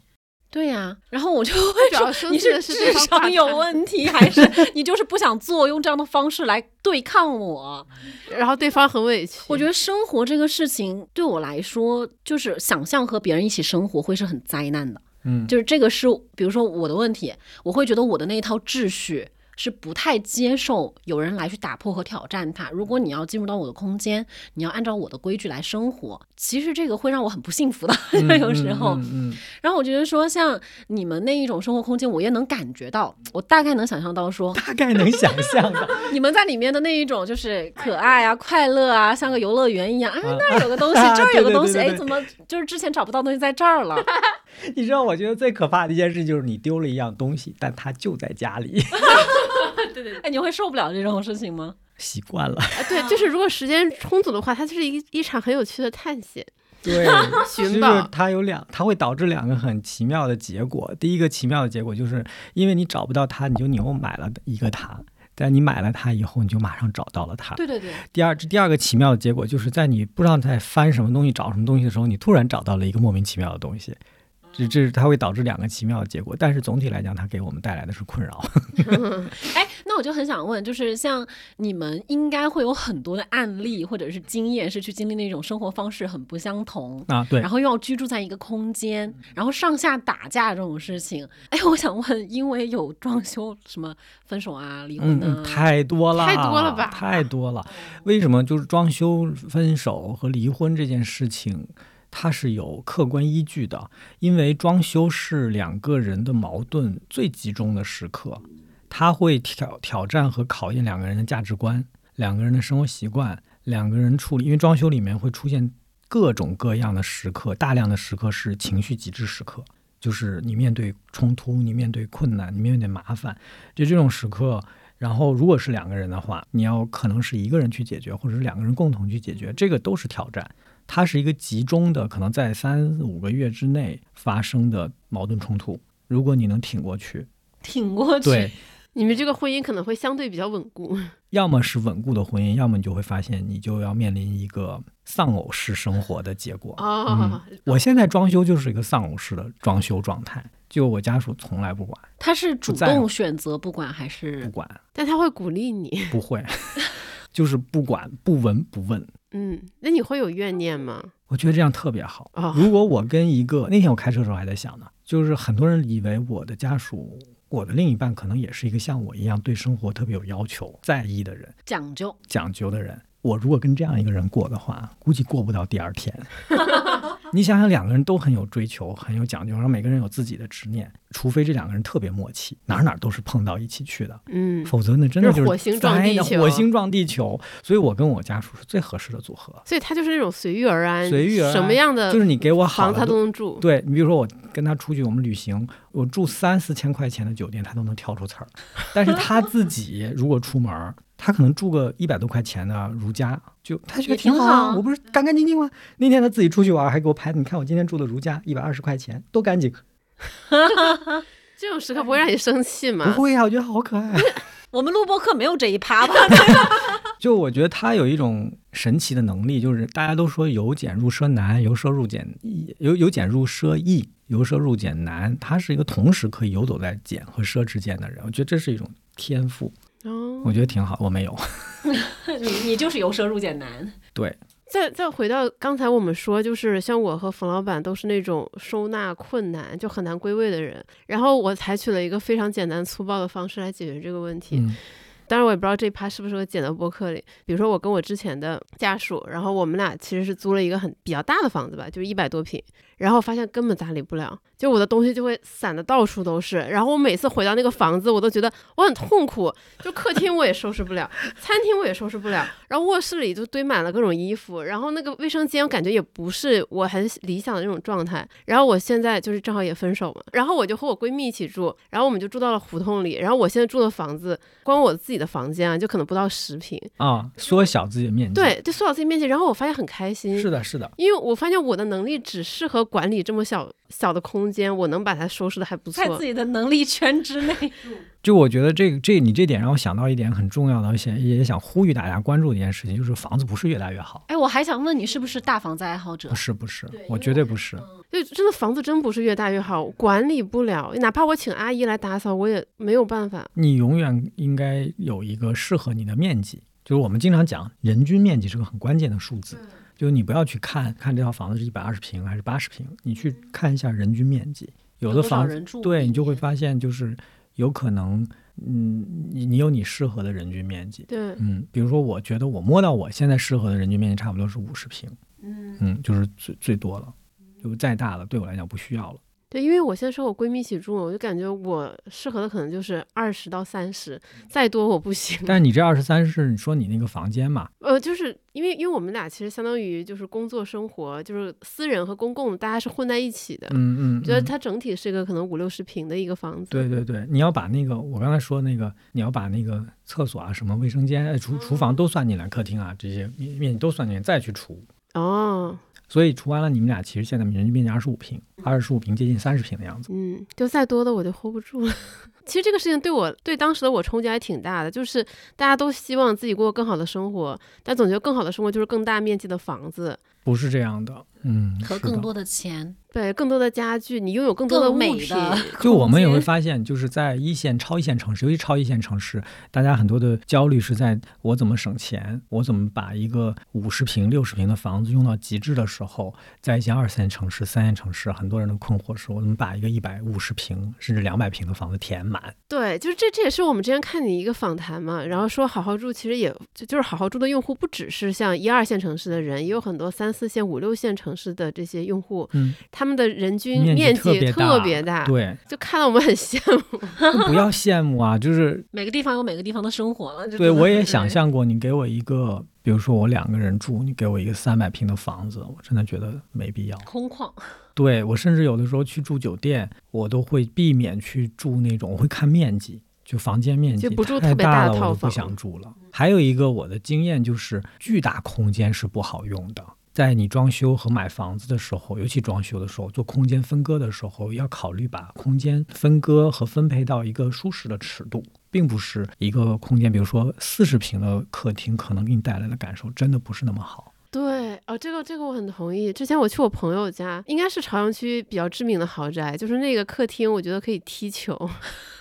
对呀，然后我就 <laughs> 会说你是智商有问题，还是你就是不想做，用这样的方式来对抗我？<laughs> 然后对方很委屈。我觉得生活这个事情对我来说，就是想象和别人一起生活会是很灾难的。嗯，就是这个是，比如说我的问题，我会觉得我的那一套秩序。是不太接受有人来去打破和挑战它。如果你要进入到我的空间，你要按照我的规矩来生活，其实这个会让我很不幸福的。有 <laughs> 时候，嗯，<laughs> 然后我觉得说，像你们那一种生活空间，我也能感觉到，我大概能想象到说，大概能想象到，<laughs> 你们在里面的那一种就是可爱啊、快乐啊，像个游乐园一样。啊，那儿有个东西，这儿有个东西，哎，怎么就是之前找不到东西在这儿了？你知道，我觉得最可怕的一件事就是你丢了一样东西，但它就在家里。对对，哎，你会受不了这种事情吗？习惯了。对，就是如果时间充足的话，它就是一一场很有趣的探险。<laughs> 对，寻宝。它有两，它会导致两个很奇妙的结果。第一个奇妙的结果就是，因为你找不到它，你就你又买了一个它。但你买了它以后，你就马上找到了它。对对对。第二，这第二个奇妙的结果就是在你不知道在翻什么东西、找什么东西的时候，你突然找到了一个莫名其妙的东西。这这是它会导致两个奇妙的结果，但是总体来讲，它给我们带来的是困扰。<laughs> 哎，那我就很想问，就是像你们应该会有很多的案例或者是经验，是去经历那种生活方式很不相同啊，对，然后又要居住在一个空间，然后上下打架这种事情。哎，我想问，因为有装修什么分手啊、离婚的，太多了，太多了吧？太多了。为什么就是装修、分手和离婚这件事情？它是有客观依据的，因为装修是两个人的矛盾最集中的时刻，它会挑挑战和考验两个人的价值观、两个人的生活习惯、两个人处理。因为装修里面会出现各种各样的时刻，大量的时刻是情绪极致时刻，就是你面对冲突、你面对困难、你面对麻烦，就这种时刻。然后如果是两个人的话，你要可能是一个人去解决，或者是两个人共同去解决，这个都是挑战。它是一个集中的，可能在三五个月之内发生的矛盾冲突。如果你能挺过去，挺过去，对，你们这个婚姻可能会相对比较稳固。要么是稳固的婚姻，要么你就会发现你就要面临一个丧偶式生活的结果。哦，我现在装修就是一个丧偶式的装修状态，就我家属从来不管。他是主动选择不管还是不管？但他会鼓励你？不会，<laughs> 就是不管不闻不问。嗯，那你会有怨念吗？我觉得这样特别好。如果我跟一个那天我开车的时候还在想呢，就是很多人以为我的家属，我的另一半可能也是一个像我一样对生活特别有要求、在意的人，讲究讲究的人。我如果跟这样一个人过的话，估计过不到第二天。<laughs> 你想想，两个人都很有追求，很有讲究，然后每个人有自己的执念，除非这两个人特别默契，哪哪都是碰到一起去的，嗯，否则那真的就是火星撞地球火星撞地球。所以我跟我家属是最合适的组合，所以他就是那种随遇而安，随遇而安什么样的就是你给我好他的都能住。对你比如说我跟他出去，我们旅行，我住三四千块钱的酒店，他都能挑出刺儿。但是他自己如果出门儿，他可能住个一百多块钱的如家，就他觉得挺挺好啊，好我不是干干净净吗？那天他自己出去玩，还给我拍，你看我今天住的如家，一百二十块钱，多干净。<laughs> 这种时刻不会让你生气吗？<laughs> 不会呀、我觉得好可爱。<laughs> 我们录播课没有这一趴吧？就我觉得他有一种神奇的能力，就是大家都说由俭入奢难，由奢入俭易，由由俭入奢易，由奢入俭难。他是一个同时可以游走在俭和奢之间的人，我觉得这是一种天赋，哦，我觉得挺好。我没有，<laughs> 你你就是由奢入俭难。对，再再回到刚才我们说，就是像我和冯老板都是那种收纳困难就很难归位的人，然后我采取了一个非常简单粗暴的方式来解决这个问题。嗯当然，我也不知道这一趴是不是我剪到播客里。比如说，我跟我之前的家属，然后我们俩其实是租了一个很比较大的房子吧，就是一百多平，然后发现根本打理不了，就我的东西就会散的到处都是。然后我每次回到那个房子，我都觉得我很痛苦，就客厅我也收拾不了，餐厅我也收拾不了，然后卧室里就堆满了各种衣服，然后那个卫生间我感觉也不是我很理想的那种状态。然后我现在就是正好也分手嘛，然后我就和我闺蜜一起住，然后我们就住到了胡同里，然后我现在住的房子，光我自己的房间啊，就可能不到十平，啊，缩小自己的面积。，对，就缩小自己面积，然后我发现很开心，是的，是的。因为我发现我的能力只适合管理这么小小的空间，我能把它收拾的还不错在自。己的能力圈之内。<laughs> 就我觉得这个这你这点让我想到一点很重要的，而且也想呼吁大家关注的一件事情，就是房子不是越大越好。哎，我还想问你，是不是大房子爱好者不？是不是，我绝对不是。就真的房子真不是越大越好，管理不了，哪怕我请阿姨来打扫，我也没有办法。你永远应该有一个适合你的面积。就是我们经常讲，人均面积是个很关键的数字。就是你不要去看看这套房子是一百二十平还是八十平，你去看一下人均面积。有的房人住对你就会发现，就是有可能，嗯，你你有你适合的人均面积。对，嗯，比如说，我觉得我摸到我现在适合的人均面积差不多是五十平，嗯就是最最多了，就再大了对我来讲不需要了。对，因为我现在和我闺蜜一起住，我就感觉我适合的可能就是二十到三十，再多我不行。但是你这二十三是你说你那个房间嘛？呃，就是因为因为我们俩其实相当于就是工作生活，就是私人和公共大家是混在一起的。嗯嗯，嗯觉得它整体是一个可能五六十平的一个房子。对对对，你要把那个我刚才说那个，你要把那个厕所啊、什么卫生间、哎厨厨房都算进来，客厅啊这些面面积都算进来，再去除。哦，所以除完了，你们俩其实现在人均面积二十五平，二十五平接近三十平的样子。嗯，就再多的我就 hold 不住了。<laughs> 其实这个事情对我对当时的我冲击还挺大的，就是大家都希望自己过更好的生活，但总觉得更好的生活就是更大面积的房子，不是这样的，嗯，和更多的钱，对，更多的家具，你拥有更多的物品。美的就我们也会发现，就是在一线、超一线城市，尤其超一线城市，大家很多的焦虑是在我怎么省钱，我怎么把一个五十平、六十平的房子用到极致的时候，在一些二线城市、三线城市，很多人的困惑是我怎么把一个一百五十平甚至两百平的房子填满。对，就是这这也是我们之前看你一个访谈嘛，然后说好好住其实也就就是好好住的用户不只是像一二线城市的人，也有很多三四线、五六线城市的这些用户，嗯，他们的人均面面积积特别大，对，就看到我们很羡慕。<laughs> 不要羡慕啊，就是 <laughs> 每个地方有每个地方的生活了。这对我也想象过，你给我一个，比如说我两个人住，你给我一个三百平的房子，我真的觉得没必要。空旷，对我甚至有的时候去住酒店，我都会避免去住那种，我会看面积，就房间面积就不住太特别大大了，我就不的套房想住了。还有一个我的经验就是，巨大空间是不好用的。在你装修和买房子的时候，尤其装修的时候，做空间分割的时候，要考虑把空间分割和分配到一个舒适的尺度，并不是一个空间，比如说四十平的客厅，可能给你带来的感受真的不是那么好。对，哦，这个这个我很同意。之前我去我朋友家，应该是朝阳区比较知名的豪宅，就是那个客厅，我觉得可以踢球，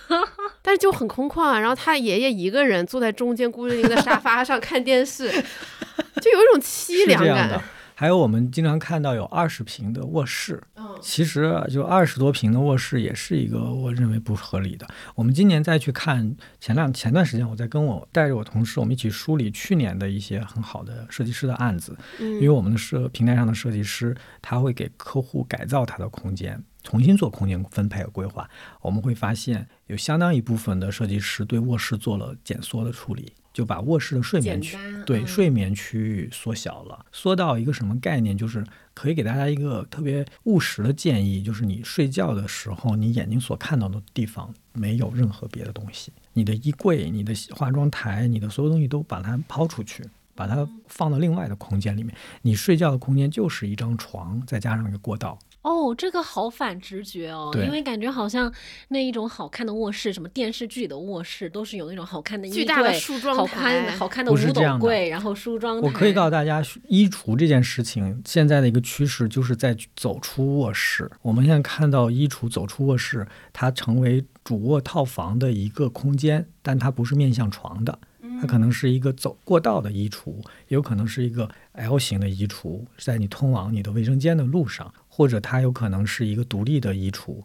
<laughs> 但是就很空旷。啊然后他爷爷一个人坐在中间孤零零的沙发上看电视，<laughs> 就有一种凄凉感。。还有我们经常看到有二十平的卧室，其实就二十多平的卧室也是一个我认为不合理的。我们今年再去看前两前段时间，我在跟我带着我同事，我们一起梳理去年的一些很好的设计师的案子，因为我们的设平台上的设计师他会给客户改造他的空间。重新做空间分配和规划，我们会发现有相当一部分的设计师对卧室做了减缩的处理，就把卧室的睡眠区对睡眠区域缩小了，缩到一个什么概念？就是可以给大家一个特别务实的建议，就是你睡觉的时候，你眼睛所看到的地方没有任何别的东西，你的衣柜、你的化妆台、你的所有东西都把它抛出去，把它放到另外的空间里面。你睡觉的空间就是一张床，再加上一个过道。哦，这个好反直觉哦，因为感觉好像那一种好看的卧室，什么电视剧里的卧室，都是有那种好看的巨大的梳妆台，好看的五斗柜，然后梳妆台。我可以告诉大家，衣橱这件事情现在的一个趋势，就是在走出卧室。我们现在看到衣橱走出卧室，它成为主卧套房的一个空间，但它不是面向床的。它可能是一个走过道的衣橱，也有可能是一个 L 型的衣橱，在你通往你的卫生间的路上，或者它有可能是一个独立的衣橱，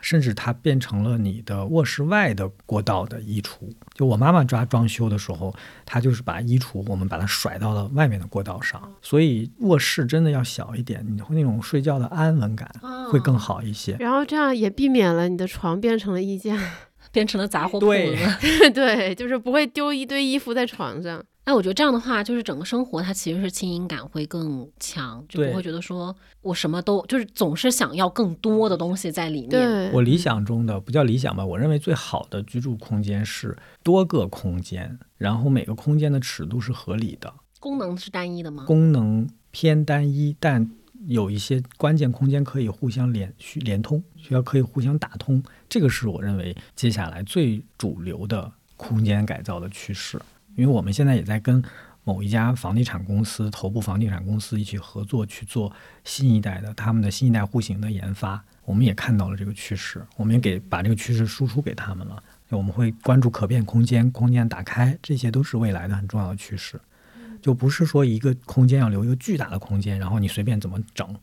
甚至它变成了你的卧室外的过道的衣橱。就我妈妈抓装修的时候，她就是把衣橱我们把它甩到了外面的过道上，所以卧室真的要小一点，你会那种睡觉的安稳感会更好一些。然后这样也避免了你的床变成了衣架。变成了杂货铺子，<laughs> 对，就是不会丢一堆衣服在床上。哎，我觉得这样的话，就是整个生活它其实是轻盈感会更强，就不会觉得说我什么都就是总是想要更多的东西在里面。我理想中的不叫理想吧，我认为最好的居住空间是多个空间，然后每个空间的尺度是合理的。功能是单一的吗？功能偏单一，但。有一些关键空间可以互相连续连通，需要可以互相打通，这个是我认为接下来最主流的空间改造的趋势。因为我们现在也在跟某一家房地产公司、头部房地产公司一起合作去做新一代的他们的新一代户型的研发，我们也看到了这个趋势，我们也给把这个趋势输出给他们了。我们会关注可变空间、空间打开，这些都是未来的很重要的趋势。就不是说一个空间要留一个巨大的空间，然后你随便怎么整。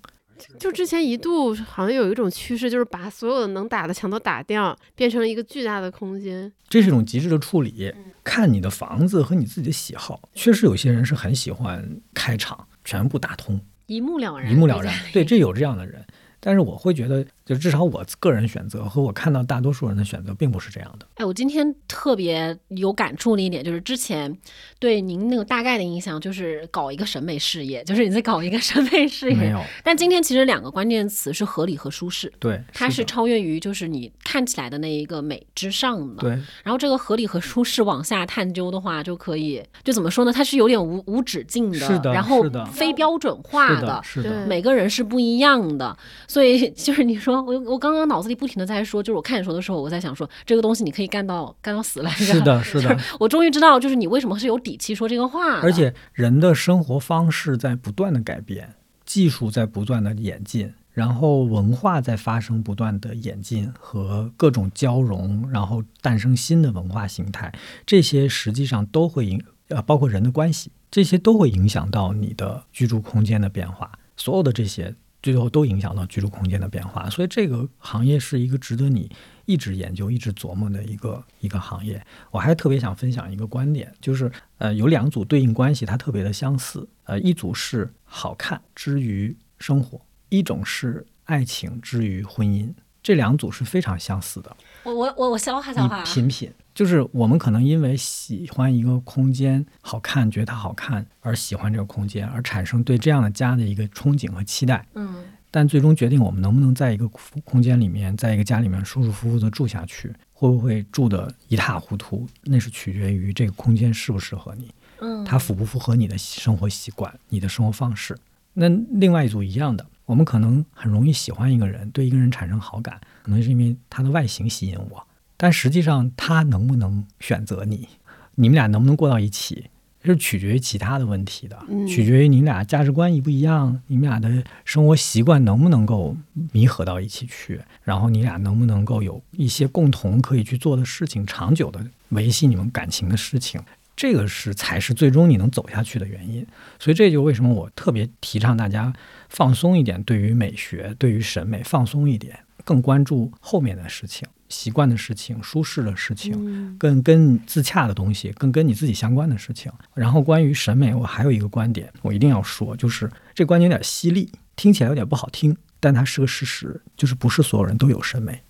就之前一度好像有一种趋势，就是把所有的能打的墙都打掉，变成了一个巨大的空间。这是一种极致的处理，看你的房子和你自己的喜好。确实有些人是很喜欢开场全部打通，一目了然，一目了然。对，这有这样的人。但是我会觉得，就至少我个人选择和我看到大多数人的选择并不是这样的。哎，我今天特别有感触的一点就是，之前对您那个大概的印象就是搞一个审美事业，就是你在搞一个审美事业。没有。但今天其实两个关键词是合理和舒适。对。它是超越于就是你看起来的那一个美之上的。对。然后这个合理和舒适往下探究的话，就可以就怎么说呢？它是有点无无止境的。是的。然后非标准化的。是的。每个人是不一样的，所以就是。你说我我刚刚脑子里不停的在说，就是我看你说的时候，我在想说这个东西你可以干到干到死来着。是的，是的。我终于知道，就是你为什么是有底气说这个话。而且人的生活方式在不断的改变，技术在不断的演进，然后文化在发生不断的演进和各种交融，然后诞生新的文化形态，这些实际上都会影呃包括人的关系，这些都会影响到你的居住空间的变化。所有的这些。最后都影响到居住空间的变化，所以这个行业是一个值得你一直研究、一直琢磨的一个一个行业。我还特别想分享一个观点，就是呃，有两组对应关系，它特别的相似。呃，一组是好看之于生活，一种是爱情之于婚姻，这两组是非常相似的。我我我我消化消化，品品。就是我们可能因为喜欢一个空间好看，觉得它好看而喜欢这个空间，而产生对这样的家的一个憧憬和期待。嗯，但最终决定我们能不能在一个空间里面，在一个家里面舒舒服服的住下去，会不会住得一塌糊涂，那是取决于这个空间适不适合你。嗯，它符不符合你的生活习惯、你的生活方式？那另外一组一样的，我们可能很容易喜欢一个人，对一个人产生好感，可能是因为他的外形吸引我。但实际上，他能不能选择你，你们俩能不能过到一起，是取决于其他的问题的，取决于你俩价值观一不一样，你们俩的生活习惯能不能够弥合到一起去，然后你俩能不能够有一些共同可以去做的事情，长久的维系你们感情的事情。这个是才是最终你能走下去的原因。所以这就为什么我特别提倡大家放松一点，对于美学、对于审美放松一点，更关注后面的事情、习惯的事情、舒适的事情，嗯更跟自洽的东西，更跟你自己相关的事情。然后关于审美，我还有一个观点，我一定要说，就是这观点有点犀利，听起来有点不好听，但它是个事实，就是不是所有人都有审美。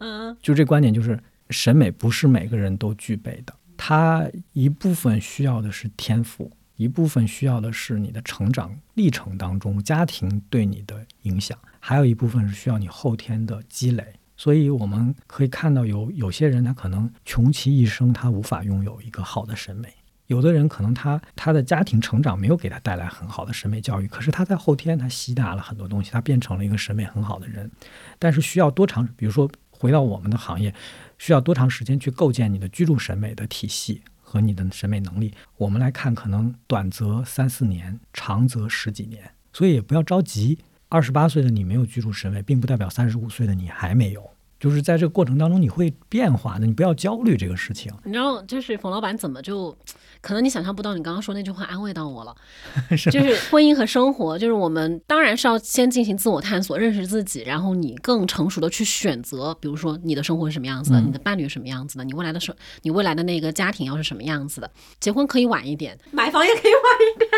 嗯 <laughs> 就这观点，就是审美不是每个人都具备的，它一部分需要的是天赋，一部分需要的是你的成长历程当中家庭对你的影响，还有一部分是需要你后天的积累。所以我们可以看到有有些人他可能穷其一生他无法拥有一个好的审美，有的人可能他他的家庭成长没有给他带来很好的审美教育，可是他在后天他吸纳了很多东西，他变成了一个审美很好的人。但是需要多长，比如说回到我们的行业，需要多长时间去构建你的居住审美的体系和你的审美能力？我们来看，可能短则三四年，长则十几年，所以也不要着急。二十八岁的你没有居住审美，并不代表三十五岁的你还没有。就是在这个过程当中，你会变化的，你不要焦虑这个事情。你知道，就是冯老板怎么就，可能你想象不到，你刚刚说那句话安慰到我了。<laughs> 是就是婚姻和生活，就是我们当然是要先进行自我探索，认识自己，然后你更成熟的去选择，比如说你的生活是什么样子的，嗯你的伴侣是什么样子的，你未来的生，你未来的那个家庭要是什么样子的。结婚可以晚一点，买房也可以晚一点，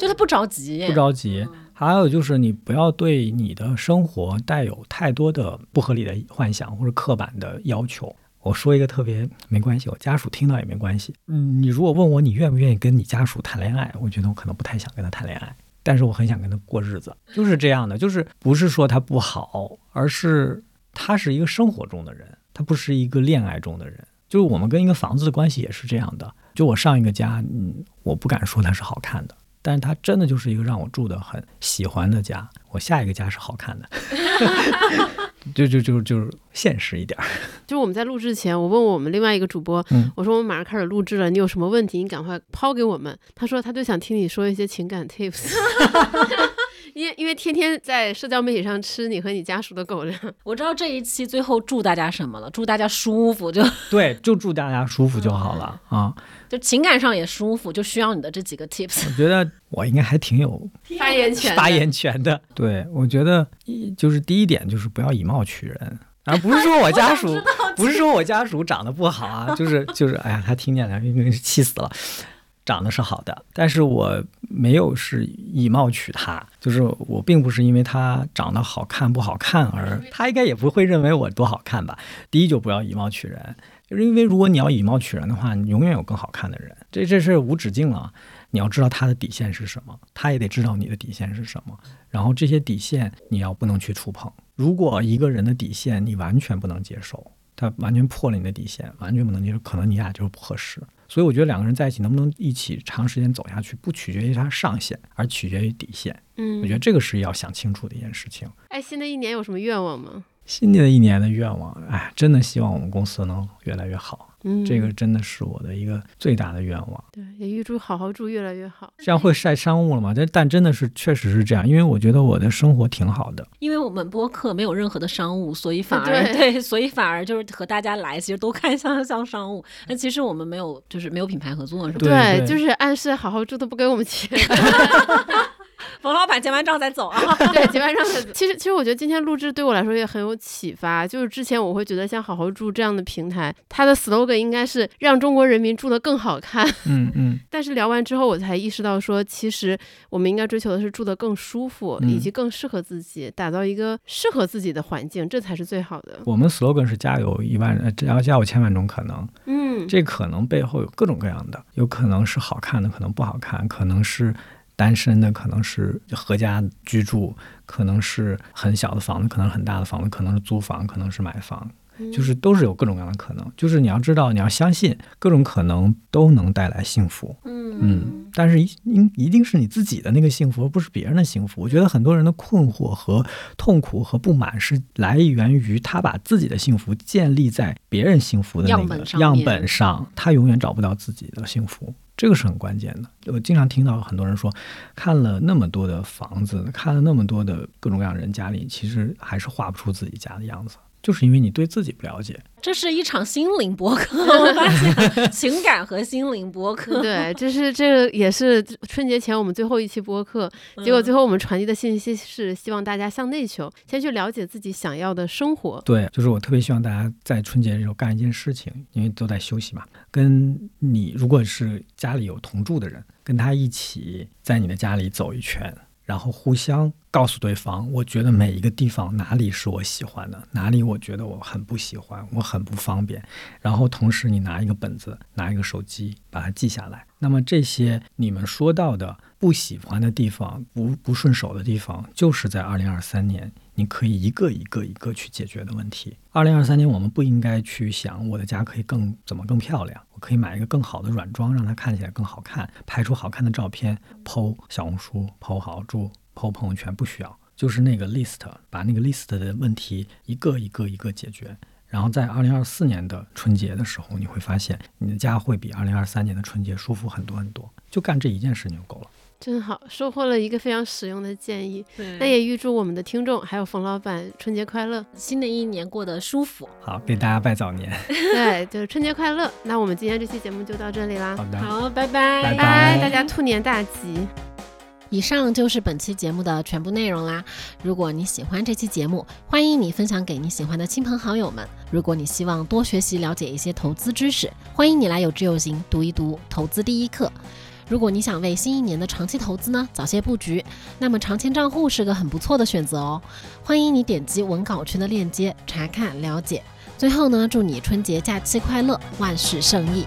就他不着急，不着急。还有就是，你不要对你的生活带有太多的不合理的幻想或者刻板的要求。我说一个特别没关系，我家属听到也没关系。嗯，你如果问我你愿不愿意跟你家属谈恋爱，我觉得我可能不太想跟他谈恋爱，但是我很想跟他过日子，就是这样的。就是不是说他不好，而是他是一个生活中的人，他不是一个恋爱中的人。就是我们跟一个房子的关系也是这样的。就我上一个家，嗯，我不敢说它是好看的。但是它真的就是一个让我住的很喜欢的家。我下一个家是好看的，<laughs> 就就就就是现实一点儿。就是我们在录制前，我问我们另外一个主播，嗯我说我们马上开始录制了，你有什么问题，你赶快抛给我们。他说他就想听你说一些情感 tips，<laughs> 因为因为天天在社交媒体上吃你和你家属的狗粮。我知道这一期最后祝大家什么了，祝大家舒服，就对，就祝大家舒服就好了啊！就情感上也舒服，就需要你的这几个 <laughs> tips。我觉得我应该还挺有发言权，发言权的。对，我觉得一就是第一点就是不要以貌取人。啊不是说我家属，<laughs> 不是说我家属长得不好啊，就是 <laughs> 就是，哎呀，他听见了，气死了。长得是好的，但是我没有是以貌取他，就是我并不是因为他长得好看不好看而他应该也不会认为我多好看吧。第一就不要以貌取人，就是因为如果你要以貌取人的话，你永远有更好看的人，这这是无止境了。你要知道他的底线是什么，他也得知道你的底线是什么，然后这些底线你要不能去触碰。如果一个人的底线你完全不能接受，他完全破了你的底线，完全不能接受，可能你俩就是不合适。所以我觉得两个人在一起能不能一起长时间走下去，不取决于他上限，而取决于底线。嗯，我觉得这个是要想清楚的一件事情。哎，新的一年有什么愿望吗？新的一年的愿望，哎，真的希望我们公司能越来越好。嗯，这个真的是我的一个最大的愿望。对，也预祝好好住越来越好。这样会晒商务了吗？但但真的是确实是这样，因为我觉得我的生活挺好的。因为我们播客没有任何的商务，所以反而对对，所以反而就是和大家来，其实都看像像 <laughs> 商务。那其实我们没有，就是没有品牌合作，是吧？对对就是暗示好好住都不给我们钱。<laughs> 冯老板结完账再走啊。<laughs> 对，结完账再走。其实，其实我觉得今天录制对我来说也很有启发。就是之前我会觉得像好好住这样的平台，它的 slogan 应该是让中国人民住得更好看。嗯嗯，<laughs> 但是聊完之后，我才意识到说，其实我们应该追求的是住得更舒服，嗯以及更适合自己，打造一个适合自己的环境，这才是最好的。我们 slogan 是家有一万，呃，只要家有千万种可能。嗯，这可能背后有各种各样的，有可能是好看的，可能不好看，可能是单身的，可能是合家居住，可能是很小的房子，可能是很大的房子，可能是租房，可能是买房，就是都是有各种各样的可能。就是你要知道，你要相信各种可能都能带来幸福。嗯，但是一应一定是你自己的那个幸福，而不是别人的幸福。我觉得很多人的困惑和痛苦和不满是来源于他把自己的幸福建立在别人幸福的那样个样本上面本上，他永远找不到自己的幸福。这个是很关键的。我经常听到很多人说，看了那么多的房子，看了那么多的各种各样人家里，其实还是画不出自己家的样子。就是因为你对自己不了解。这是一场心灵播客，<laughs> 我发现情感和心灵播客。<laughs> 对，这是这个也是春节前我们最后一期播客，结果最后我们传递的信息是希望大家向内求，先去了解自己想要的生活。对，就是我特别希望大家在春节的时候干一件事情，因为都在休息嘛，跟你如果是家里有同住的人，跟他一起在你的家里走一圈。然后互相告诉对方，我觉得每一个地方哪里是我喜欢的，哪里我觉得我很不喜欢，我很不方便。然后同时你拿一个本子，拿一个手机，把它记下来。那么这些你们说到的不喜欢的地方、不不顺手的地方，就是在二零二三年。你可以一个一个一个去解决的问题。二零二三年，我们不应该去想我的家可以更怎么更漂亮，我可以买一个更好的软装，让它看起来更好看，拍出好看的照片，剖小红书，剖好猪，剖朋友圈，不需要，就是那个 list，把那个 list 的问题一个一个一个解决。然后在二零二四年的春节的时候，你会发现你的家会比二零二三年的春节舒服很多很多。就干这一件事情就够了。真好，收获了一个非常实用的建议。那也预祝我们的听众还有冯老板春节快乐，新的一年过得舒服。好，给大家拜早年。<laughs> 对，就是春节快乐。那我们今天这期节目就到这里啦。好的，好，拜拜，拜拜，大家兔年大吉。以上就是本期节目的全部内容啦。如果你喜欢这期节目，欢迎你分享给你喜欢的亲朋好友们。如果你希望多学习了解一些投资知识，欢迎你来有志有行读一读《投资第一课》。如果你想为新一年的长期投资呢早些布局，那么长钱账户是个很不错的选择哦。欢迎你点击文稿区的链接查看了解。最后呢，祝你春节假期快乐，万事胜意。